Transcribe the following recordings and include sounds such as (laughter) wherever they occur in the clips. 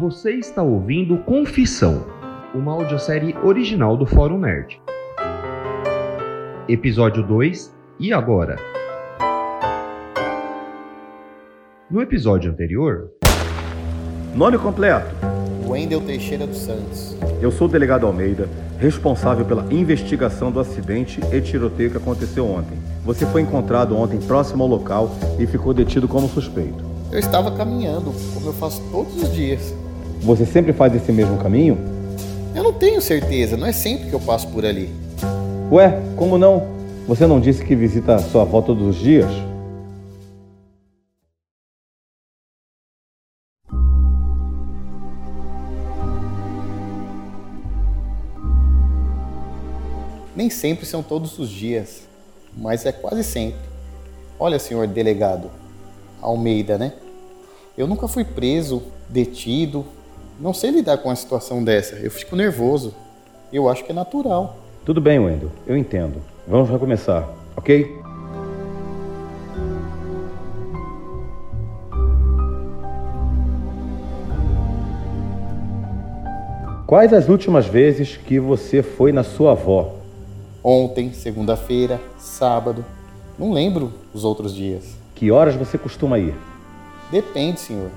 Você está ouvindo Confissão, uma audiosérie original do Fórum Nerd. Episódio 2 E agora? No episódio anterior, Nome completo: Wendel Teixeira dos Santos. Eu sou o delegado Almeida, responsável pela investigação do acidente e tiroteio que aconteceu ontem. Você foi encontrado ontem próximo ao local e ficou detido como suspeito. Eu estava caminhando, como eu faço todos os dias. Você sempre faz esse mesmo caminho? Eu não tenho certeza, não é sempre que eu passo por ali. Ué, como não? Você não disse que visita sua avó todos os dias? Nem sempre são todos os dias, mas é quase sempre. Olha, senhor delegado Almeida, né? Eu nunca fui preso, detido. Não sei lidar com uma situação dessa. Eu fico nervoso. Eu acho que é natural. Tudo bem, Wendel, eu entendo. Vamos recomeçar, ok? Quais as últimas vezes que você foi na sua avó? Ontem, segunda-feira, sábado. Não lembro os outros dias. Que horas você costuma ir? Depende, senhor.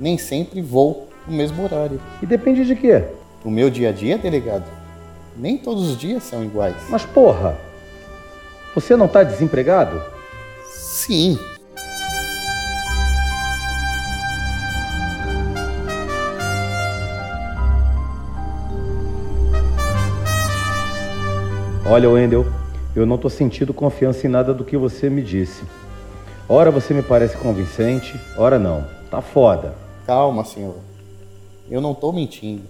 Nem sempre vou no mesmo horário. E depende de quê? No meu dia a dia, delegado, nem todos os dias são iguais. Mas porra, você não tá desempregado? Sim. Olha, Wendel, eu não tô sentindo confiança em nada do que você me disse. Ora você me parece convincente, ora não. Tá foda. Calma, senhor. Eu não tô mentindo.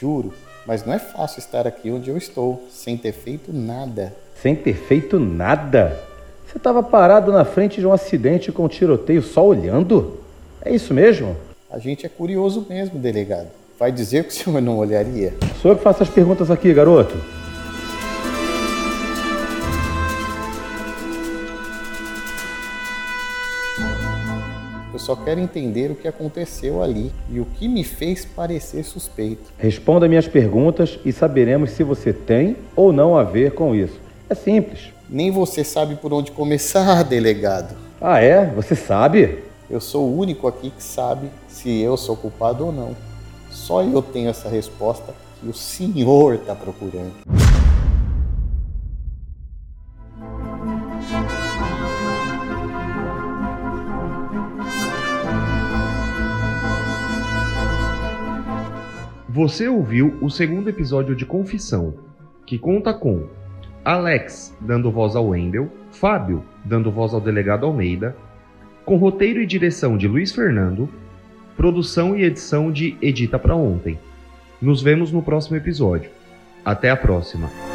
Juro. Mas não é fácil estar aqui onde eu estou, sem ter feito nada. Sem ter feito nada? Você estava parado na frente de um acidente com um tiroteio só olhando? É isso mesmo? A gente é curioso mesmo, delegado. Vai dizer que o senhor não olharia? Sou eu que faço as perguntas aqui, garoto. Só quero entender o que aconteceu ali e o que me fez parecer suspeito. Responda minhas perguntas e saberemos se você tem ou não a ver com isso. É simples. Nem você sabe por onde começar, (laughs) delegado. Ah, é? Você sabe? Eu sou o único aqui que sabe se eu sou culpado ou não. Só eu tenho essa resposta que o senhor está procurando. Você ouviu o segundo episódio de Confissão, que conta com Alex dando voz ao Wendel, Fábio dando voz ao delegado Almeida, com roteiro e direção de Luiz Fernando, produção e edição de Edita para Ontem. Nos vemos no próximo episódio. Até a próxima!